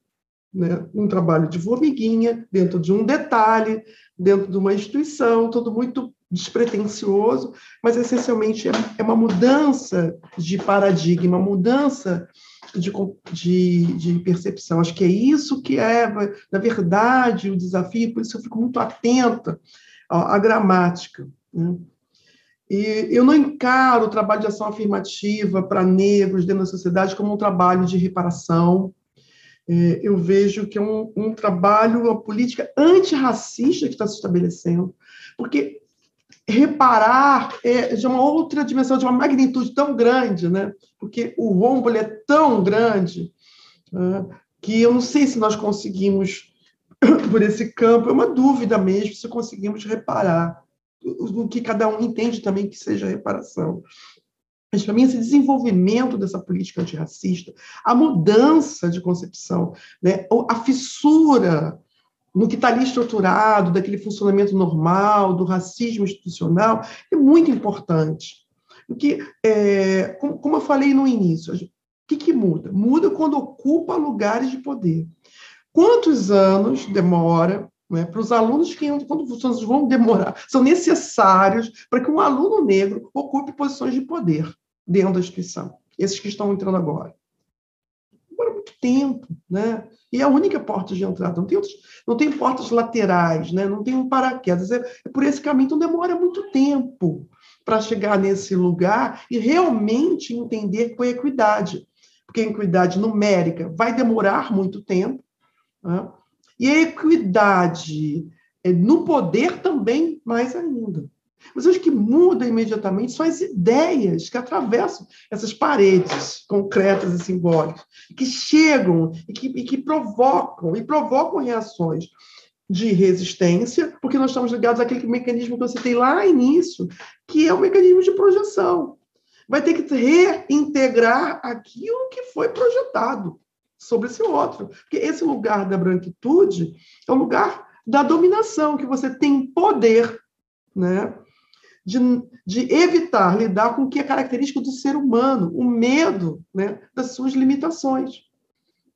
né, um trabalho de formiguinha, dentro de um detalhe, dentro de uma instituição, tudo muito despretensioso, mas essencialmente é, é uma mudança de paradigma, mudança de, de, de, percepção. Acho que é isso que é, na verdade, o desafio, por isso eu fico muito atenta à, gramática. Né? E eu não encaro o trabalho de ação afirmativa para negros dentro da sociedade como um trabalho de reparação. É, eu vejo que é um, um trabalho, uma política antirracista que está se estabelecendo, porque reparar é de uma outra dimensão, de uma magnitude tão grande, né? porque o rombo é tão grande né? que eu não sei se nós conseguimos, por esse campo, é uma dúvida mesmo se conseguimos reparar o que cada um entende também que seja reparação. Mas, para mim, esse desenvolvimento dessa política antirracista, a mudança de concepção, né, a fissura no que está ali estruturado, daquele funcionamento normal, do racismo institucional, é muito importante. O que, é, como, como, eu falei no início, o que, que muda? Muda quando ocupa lugares de poder. Quantos anos demora né, para os alunos que quando vão demorar, são necessários para que um aluno negro ocupe posições de poder dentro da instituição, esses que estão entrando agora. Demora muito tempo, né? E é a única porta de entrada, não tem, outros, não tem portas laterais, né? não tem um paraquedas. É, é por esse caminho, então demora muito tempo para chegar nesse lugar e realmente entender com equidade. Porque a equidade numérica vai demorar muito tempo, né? E a equidade é, no poder também mais ainda. Mas o que muda imediatamente são as ideias que atravessam essas paredes concretas e simbólicas, que chegam e que, e que provocam, e provocam reações de resistência, porque nós estamos ligados àquele mecanismo que você tem lá no início, que é o mecanismo de projeção. Vai ter que reintegrar aquilo que foi projetado sobre esse outro. Porque esse lugar da branquitude é o lugar da dominação, que você tem poder, né? De, de evitar lidar com o que é característico do ser humano, o medo né, das suas limitações.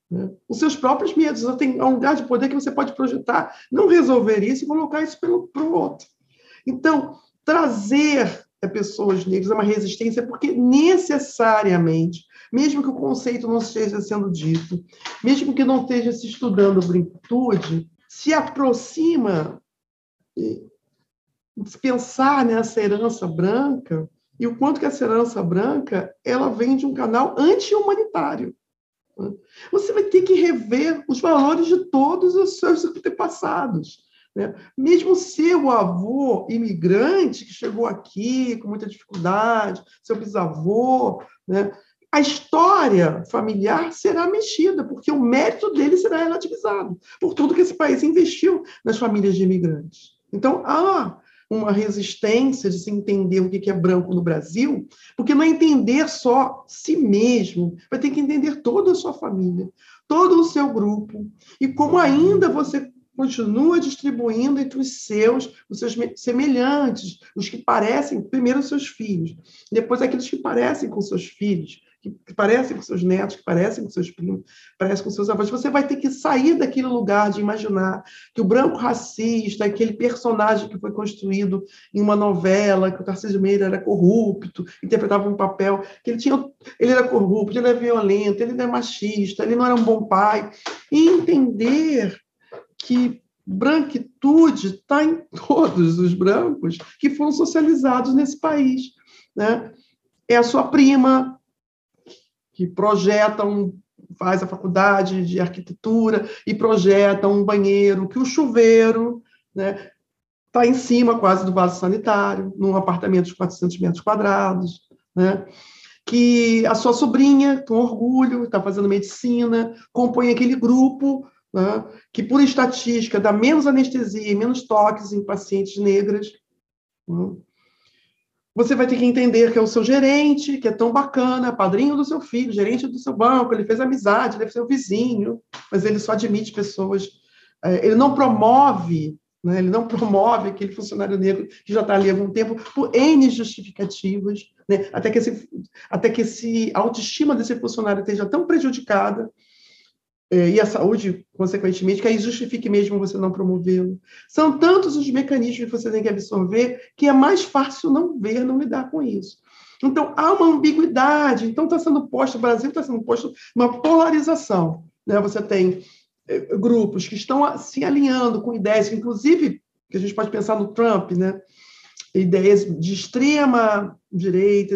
Né? Os seus próprios medos. Você tem um lugar de poder que você pode projetar, não resolver isso e colocar isso para o outro. Então, trazer é, pessoas negras é uma resistência porque necessariamente, mesmo que o conceito não esteja sendo dito, mesmo que não esteja se estudando branquitude, se aproxima de pensar nessa herança branca e o quanto que essa herança branca ela vem de um canal anti-humanitário. Você vai ter que rever os valores de todos os seus antepassados. Né? Mesmo seu avô imigrante, que chegou aqui com muita dificuldade, seu bisavô, né? A história familiar será mexida, porque o mérito dele será relativizado por tudo que esse país investiu nas famílias de imigrantes. Então, há uma resistência de se entender o que é branco no Brasil, porque não é entender só si mesmo, vai ter que entender toda a sua família, todo o seu grupo, e como ainda você continua distribuindo entre os seus, os seus semelhantes, os que parecem, primeiro os seus filhos, depois aqueles que parecem com seus filhos, que parecem com seus netos, que parecem com seus primos, parecem com seus avós. Você vai ter que sair daquele lugar de imaginar que o branco racista, aquele personagem que foi construído em uma novela, que o Tarcísio Meira era corrupto, interpretava um papel, que ele tinha, ele era corrupto, ele era violento, ele era machista, ele não era um bom pai, e entender que branquitude está em todos os brancos que foram socializados nesse país, né? É a sua prima, que projetam, faz a faculdade de arquitetura e projetam um banheiro, que o chuveiro né, está em cima quase do vaso sanitário, num apartamento de 400 metros quadrados, né? que a sua sobrinha, com orgulho, está fazendo medicina, compõe aquele grupo né, que, por estatística, dá menos anestesia e menos toques em pacientes negras. Né? Você vai ter que entender que é o seu gerente, que é tão bacana, padrinho do seu filho, gerente do seu banco, ele fez amizade, ele é seu vizinho, mas ele só admite pessoas. É, ele não promove, né, ele não promove aquele funcionário negro que já está ali há algum tempo por N justificativas, né, até, que esse, até que esse, a autoestima desse funcionário esteja tão prejudicada é, e a saúde, consequentemente, que aí justifique mesmo você não promovê-lo. São tantos os mecanismos que você tem que absorver que é mais fácil não ver, não lidar com isso. Então, há uma ambiguidade. Então, está sendo posto, o Brasil está sendo posto uma polarização. Né? Você tem é, grupos que estão se alinhando com ideias, inclusive, que a gente pode pensar no Trump, né? ideias de extrema direita,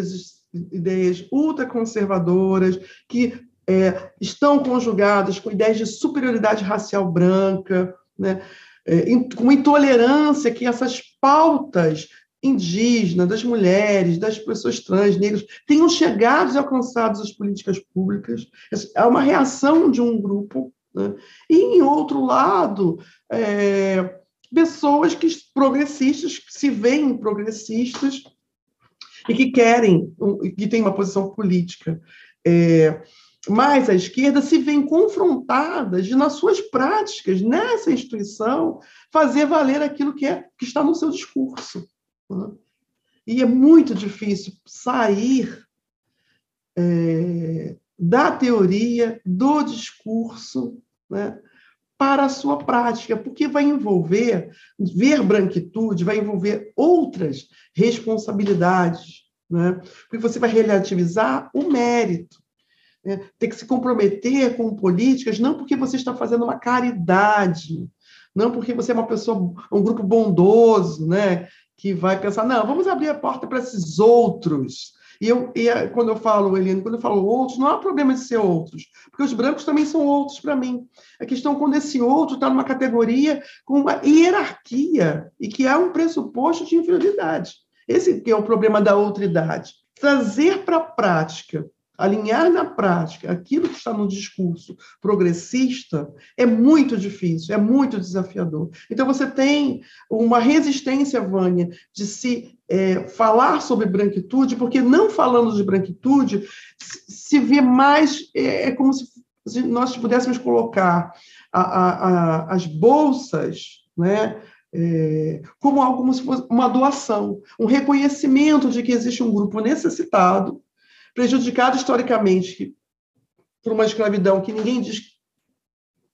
ideias ultraconservadoras, que é, estão conjugadas com ideias de superioridade racial branca, né, é, com intolerância que essas pautas indígenas, das mulheres, das pessoas trans, negras, tenham chegado e alcançado as políticas públicas. É uma reação de um grupo. Né? E, em outro lado, é, pessoas que progressistas, que se veem progressistas e que querem, que têm uma posição política. É, mas a esquerda se vê confrontada de, nas suas práticas, nessa instituição, fazer valer aquilo que, é, que está no seu discurso. Né? E é muito difícil sair é, da teoria, do discurso, né, para a sua prática, porque vai envolver, ver branquitude vai envolver outras responsabilidades, né? porque você vai relativizar o mérito, né? tem que se comprometer com políticas, não porque você está fazendo uma caridade, não porque você é uma pessoa, um grupo bondoso, né? que vai pensar, não, vamos abrir a porta para esses outros, e, eu, e quando eu falo, Eliane, quando eu falo outros, não há problema de ser outros, porque os brancos também são outros para mim. A questão é quando esse outro está numa categoria com uma hierarquia e que há um pressuposto de inferioridade. Esse que é o problema da outridade. Trazer para a prática alinhar na prática aquilo que está no discurso progressista é muito difícil, é muito desafiador. Então, você tem uma resistência, Vânia, de se é, falar sobre branquitude, porque não falando de branquitude, se vê mais, é, é como se nós pudéssemos colocar a, a, a, as bolsas, né, é, como algo como se fosse uma doação, um reconhecimento de que existe um grupo necessitado prejudicado historicamente por uma escravidão que ninguém diz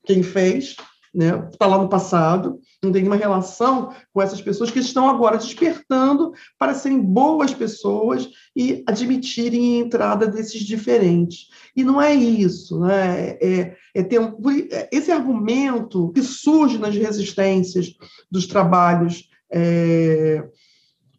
quem fez, né? Está lá no passado, não tem nenhuma relação com essas pessoas que estão agora despertando para serem boas pessoas e admitirem a entrada desses diferentes. E não é isso, né? É, é ter um, esse argumento que surge nas resistências dos trabalhos é,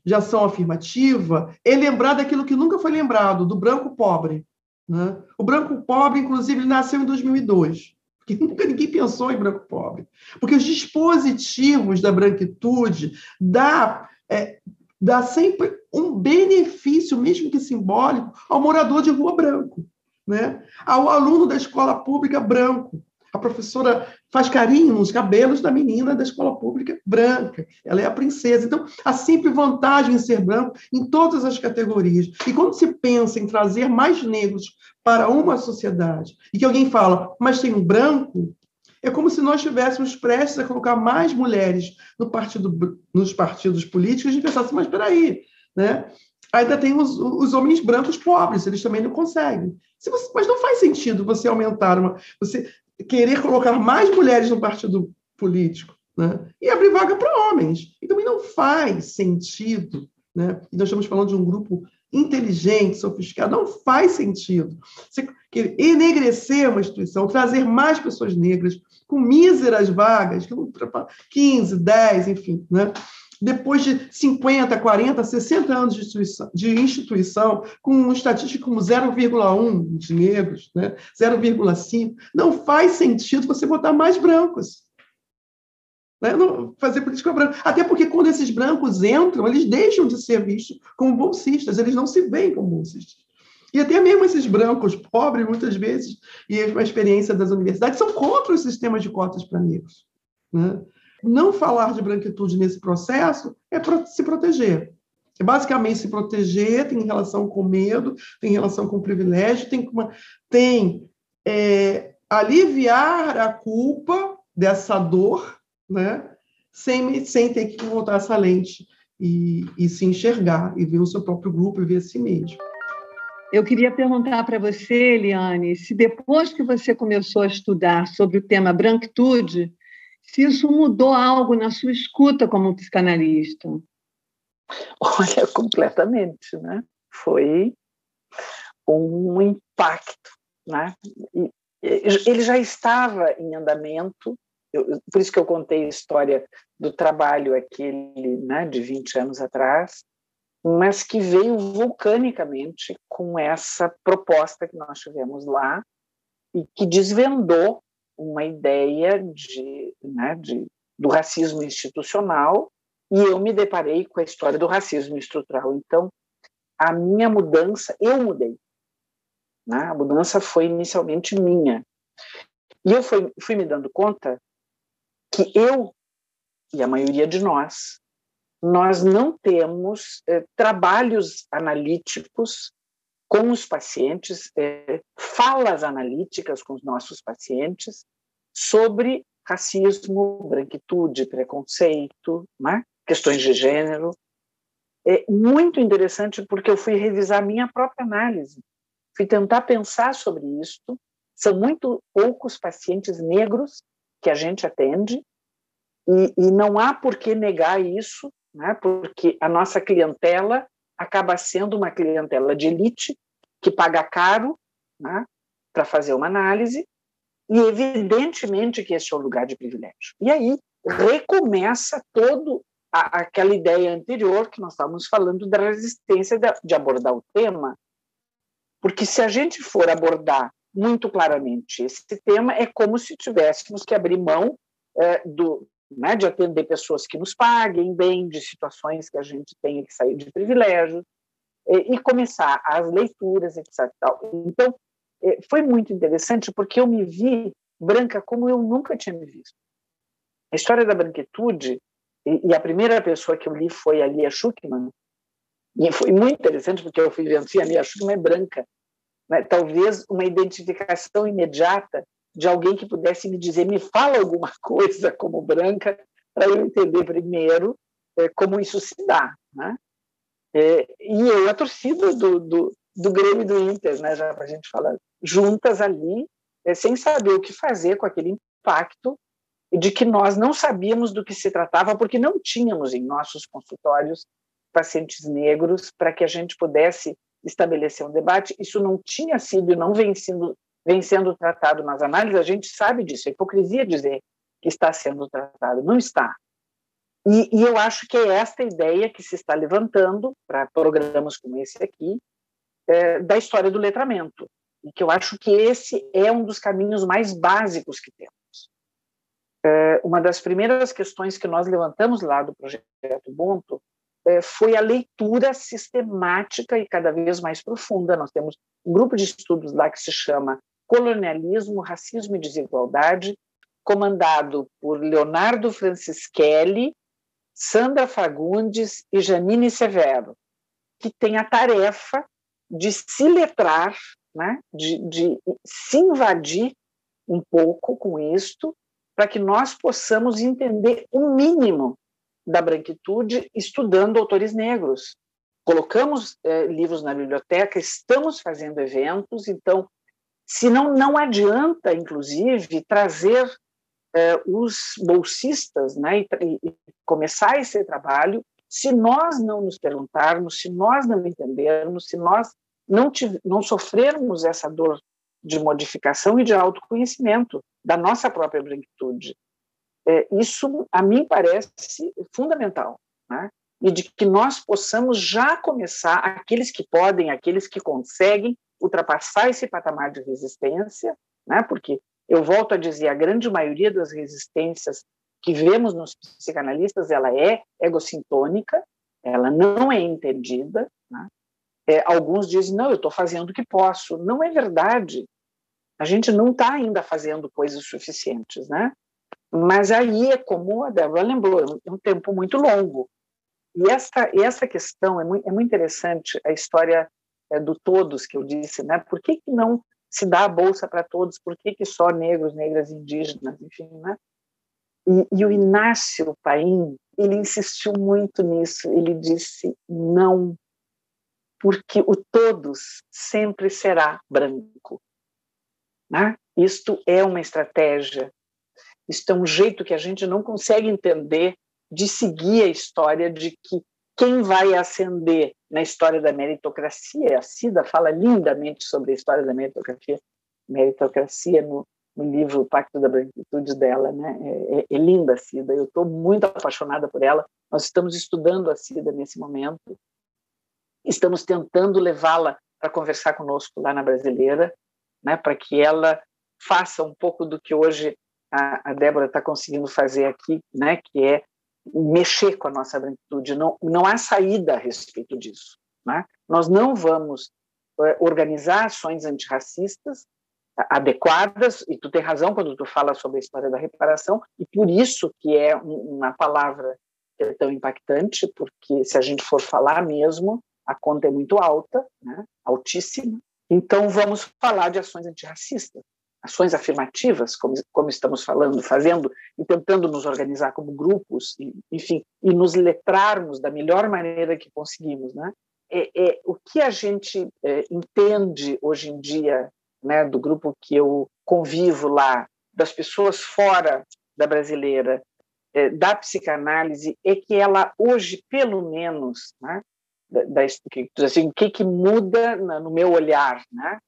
de ação afirmativa é lembrar daquilo que nunca foi lembrado, do branco pobre. Né? O branco pobre, inclusive, nasceu em 2002, porque nunca ninguém pensou em branco pobre. Porque os dispositivos da branquitude dá, é, dá sempre um benefício, mesmo que simbólico, ao morador de rua branco, né? ao aluno da escola pública branco, a professora faz carinho nos cabelos da menina da escola pública branca. Ela é a princesa. Então, há sempre vantagem em ser branco em todas as categorias. E quando se pensa em trazer mais negros para uma sociedade, e que alguém fala, mas tem um branco, é como se nós estivéssemos prestes a colocar mais mulheres no partido, nos partidos políticos e pensasse, mas espera aí, né? Ainda tem os, os, homens brancos pobres, eles também não conseguem. Você, mas não faz sentido você aumentar uma. Você querer colocar mais mulheres no partido político né? e abrir vaga para homens. E também não faz sentido. Né? E nós estamos falando de um grupo inteligente, sofisticado, não faz sentido. Você querer enegrecer uma instituição, trazer mais pessoas negras com míseras vagas, 15, 10, enfim, né? Depois de 50, 40, 60 anos de instituição, de instituição com uma estatística como 0,1 de negros, né? 0,5, não faz sentido você botar mais brancos. Né? Não, fazer política branca. Até porque quando esses brancos entram, eles deixam de ser vistos como bolsistas, eles não se veem como bolsistas. E até mesmo esses brancos pobres, muitas vezes, e a experiência das universidades, são contra os sistemas de cotas para negros. Né? Não falar de branquitude nesse processo é se proteger. É basicamente se proteger, tem relação com medo, tem relação com privilégio, tem, uma, tem é, aliviar a culpa dessa dor, né? sem, sem ter que voltar essa lente e, e se enxergar, e ver o seu próprio grupo e ver si mesmo. Eu queria perguntar para você, Eliane, se depois que você começou a estudar sobre o tema branquitude, se isso mudou algo na sua escuta como psicanalista. Olha, completamente, né? Foi um impacto, né? E ele já estava em andamento, eu, por isso que eu contei a história do trabalho aquele, né, de 20 anos atrás, mas que veio vulcanicamente com essa proposta que nós tivemos lá e que desvendou uma ideia de, né, de, do racismo institucional e eu me deparei com a história do racismo estrutural. Então, a minha mudança, eu mudei. Né? A mudança foi inicialmente minha. E eu fui, fui me dando conta que eu, e a maioria de nós, nós não temos eh, trabalhos analíticos com os pacientes, é, falas analíticas com os nossos pacientes sobre racismo, branquitude, preconceito, né? questões de gênero. é muito interessante porque eu fui revisar minha própria análise, fui tentar pensar sobre isso. São muito poucos pacientes negros que a gente atende e, e não há por que negar isso, né? porque a nossa clientela acaba sendo uma clientela de elite que paga caro né? para fazer uma análise e evidentemente que esse é um lugar de privilégio. E aí recomeça todo a, aquela ideia anterior que nós estávamos falando da resistência de, de abordar o tema, porque se a gente for abordar muito claramente esse tema, é como se tivéssemos que abrir mão é, do, né, de atender pessoas que nos paguem bem, de situações que a gente tenha que sair de privilégios, e, e começar as leituras, etc. Então, é, foi muito interessante porque eu me vi branca como eu nunca tinha me visto. A história da branquitude, e, a primeira pessoa que eu li foi a Lia Schuckman, e foi muito interessante porque eu fui vendo, sim, a Lia Schuckman é branca, né? talvez uma identificação imediata de alguém que pudesse me dizer, me fala alguma coisa como branca, para eu entender primeiro é, como isso se dá. Né? É, e eu, a torcida do, do, do Grêmio do Inter, né, já para a gente falar, juntas ali, é, sem saber o que fazer com aquele impacto de que nós não sabíamos do que se tratava, porque não tínhamos em nossos consultórios pacientes negros para que a gente pudesse estabelecer um debate. Isso não tinha sido e não vem sendo, vem sendo tratado nas análises, a gente sabe disso, é hipocrisia dizer que está sendo tratado, não está. E, e eu acho que é esta ideia que se está levantando para programas como esse aqui, é, da história do letramento, e que eu acho que esse é um dos caminhos mais básicos que temos. É, uma das primeiras questões que nós levantamos lá do projeto Ubuntu é, foi a leitura sistemática e cada vez mais profunda. Nós temos um grupo de estudos lá que se chama Colonialismo, Racismo e Desigualdade, comandado por Leonardo Francischelli, Sandra Fagundes e Janine Severo, que tem a tarefa de se letrar, né, de, de se invadir um pouco com isto, para que nós possamos entender o mínimo da branquitude estudando autores negros. Colocamos eh, livros na biblioteca, estamos fazendo eventos, então, se não, não adianta, inclusive, trazer eh, os bolsistas né, e, e começar esse trabalho se nós não nos perguntarmos, se nós não entendermos, se nós não, não sofrermos essa dor de modificação e de autoconhecimento da nossa própria branquitude. É, isso, a mim, parece fundamental. Né? E de que nós possamos já começar, aqueles que podem, aqueles que conseguem, ultrapassar esse patamar de resistência, né? porque eu volto a dizer, a grande maioria das resistências que vemos nos psicanalistas, ela é egocintônica, ela não é entendida. Né? É, alguns dizem, não, eu estou fazendo o que posso. Não é verdade. A gente não está ainda fazendo coisas suficientes, né? Mas aí é como a Débora lembrou, é um tempo muito longo. E essa, essa questão é muito, é muito interessante, a história é, do todos que eu disse, né? Por que, que não se dá a bolsa para todos? Por que, que só negros, negras, indígenas, enfim, né? E, e o Inácio Paim, ele insistiu muito nisso. Ele disse não, porque o todos sempre será branco. Né? Isto é uma estratégia, isto é um jeito que a gente não consegue entender de seguir a história de que quem vai ascender na história da meritocracia, a Cida fala lindamente sobre a história da meritocracia, meritocracia no, no livro O Pacto da Branquitude dela, né? É, é, é linda a Cida, eu estou muito apaixonada por ela. Nós estamos estudando a Cida nesse momento, estamos tentando levá-la para conversar conosco lá na Brasileira, né? Para que ela faça um pouco do que hoje a, a Débora está conseguindo fazer aqui, né? Que é mexer com a nossa branquitude. Não, não há saída a respeito disso. Né? Nós não vamos é, organizar ações antirracistas adequadas, e tu tem razão quando tu fala sobre a história da reparação, e por isso que é uma palavra que é tão impactante, porque se a gente for falar mesmo, a conta é muito alta, né? altíssima. Então, vamos falar de ações antirracistas. Ações afirmativas, como, como estamos falando, fazendo e tentando nos organizar como grupos, e, enfim, e nos letrarmos da melhor maneira que conseguimos, né? É, é o que a gente é, entende hoje em dia, né, do grupo que eu convivo lá, das pessoas fora da brasileira, é, da psicanálise, é que ela hoje, pelo menos, né, da, da, assim, o que, que muda no meu olhar, né?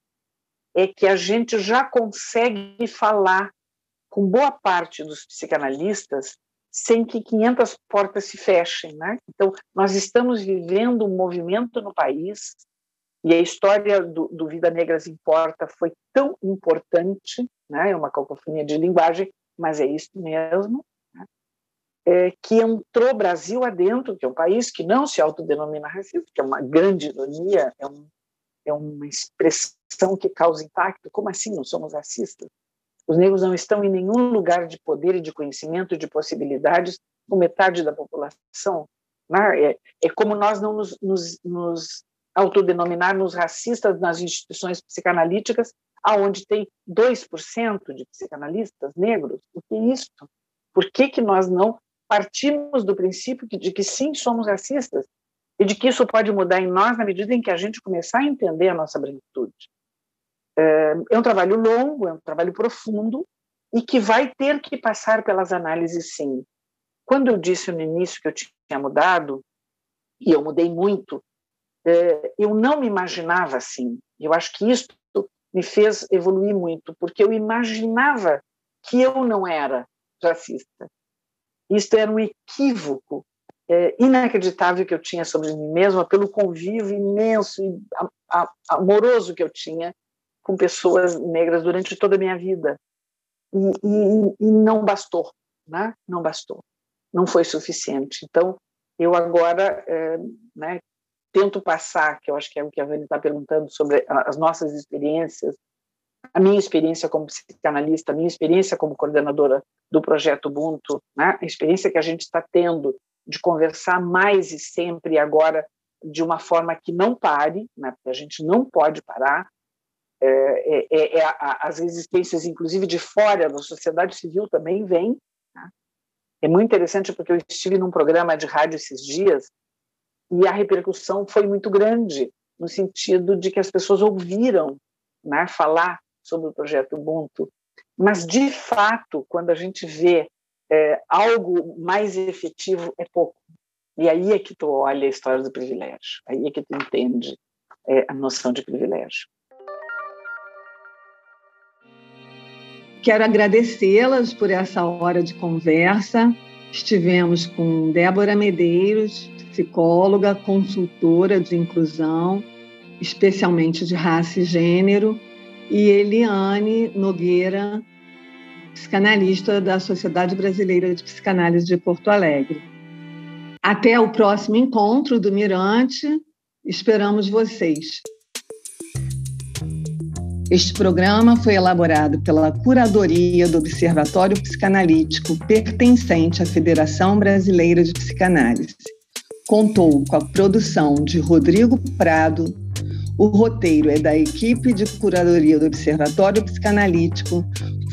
É que a gente já consegue falar com boa parte dos psicanalistas sem que 500 portas se fechem, né? Então, nós estamos vivendo um movimento no país e a história do, do Vida Negras Importa foi tão importante, né? É uma cacofonia de linguagem, mas é isso mesmo, né? é, que entrou Brasil adentro, que é um país que não se autodenomina racista, que é uma grande ironia, é um é uma expressão que causa impacto. Como assim não somos racistas? Os negros não estão em nenhum lugar de poder e de conhecimento de possibilidades com metade da população. É, é como nós não nos, nos, nos autodenominarmos racistas nas instituições psicanalíticas, aonde tem 2% de psicanalistas negros. O que é isso? Por que, que nós não partimos do princípio de que sim, somos racistas? e de que isso pode mudar em nós na medida em que a gente começar a entender a nossa branquitude. É, é um trabalho longo, é um trabalho profundo e que vai ter que passar pelas análises, sim. Quando eu disse no início que eu tinha mudado, e eu mudei muito, é, eu não me imaginava assim. Eu acho que isso me fez evoluir muito, porque eu imaginava que eu não era racista. Isso era um equívoco é, inacreditável que eu tinha sobre mim mesma pelo convívio imenso e amoroso que eu tinha com pessoas negras durante toda a minha vida. E, e, e não bastou, né? não bastou, não foi suficiente. Então, eu agora é, né, tento passar, que eu acho que é o que a Vânia está perguntando sobre as nossas experiências, a minha experiência como psicanalista, a minha experiência como coordenadora do projeto Ubuntu, né, a experiência que a gente está tendo de conversar mais e sempre agora de uma forma que não pare, né, porque a gente não pode parar. É, é, é, é as resistências, inclusive de fora da sociedade civil, também vêm. Né? É muito interessante porque eu estive num programa de rádio esses dias e a repercussão foi muito grande, no sentido de que as pessoas ouviram né, falar sobre o projeto Ubuntu. Mas, de fato, quando a gente vê é, algo mais efetivo é pouco. E aí é que tu olha a história do privilégio, aí é que tu entende é, a noção de privilégio. Quero agradecê-las por essa hora de conversa. Estivemos com Débora Medeiros, psicóloga, consultora de inclusão, especialmente de raça e gênero, e Eliane Nogueira, psicanalista da Sociedade Brasileira de Psicanálise de Porto Alegre. Até o próximo encontro do Mirante, esperamos vocês. Este programa foi elaborado pela Curadoria do Observatório Psicanalítico, pertencente à Federação Brasileira de Psicanálise. Contou com a produção de Rodrigo Prado. O roteiro é da equipe de curadoria do Observatório Psicanalítico,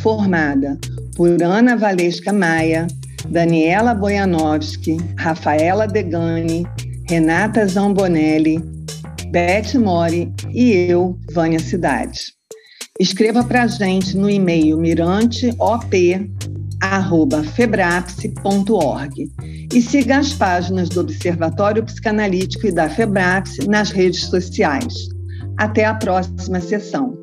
formada por Ana Valesca Maia, Daniela Bojanowski, Rafaela Degani, Renata Zambonelli, Beth Mori e eu, Vânia Cidade. Escreva para a gente no e-mail miranteop.febrapse.org e siga as páginas do Observatório Psicanalítico e da Febrapse nas redes sociais. Até a próxima sessão.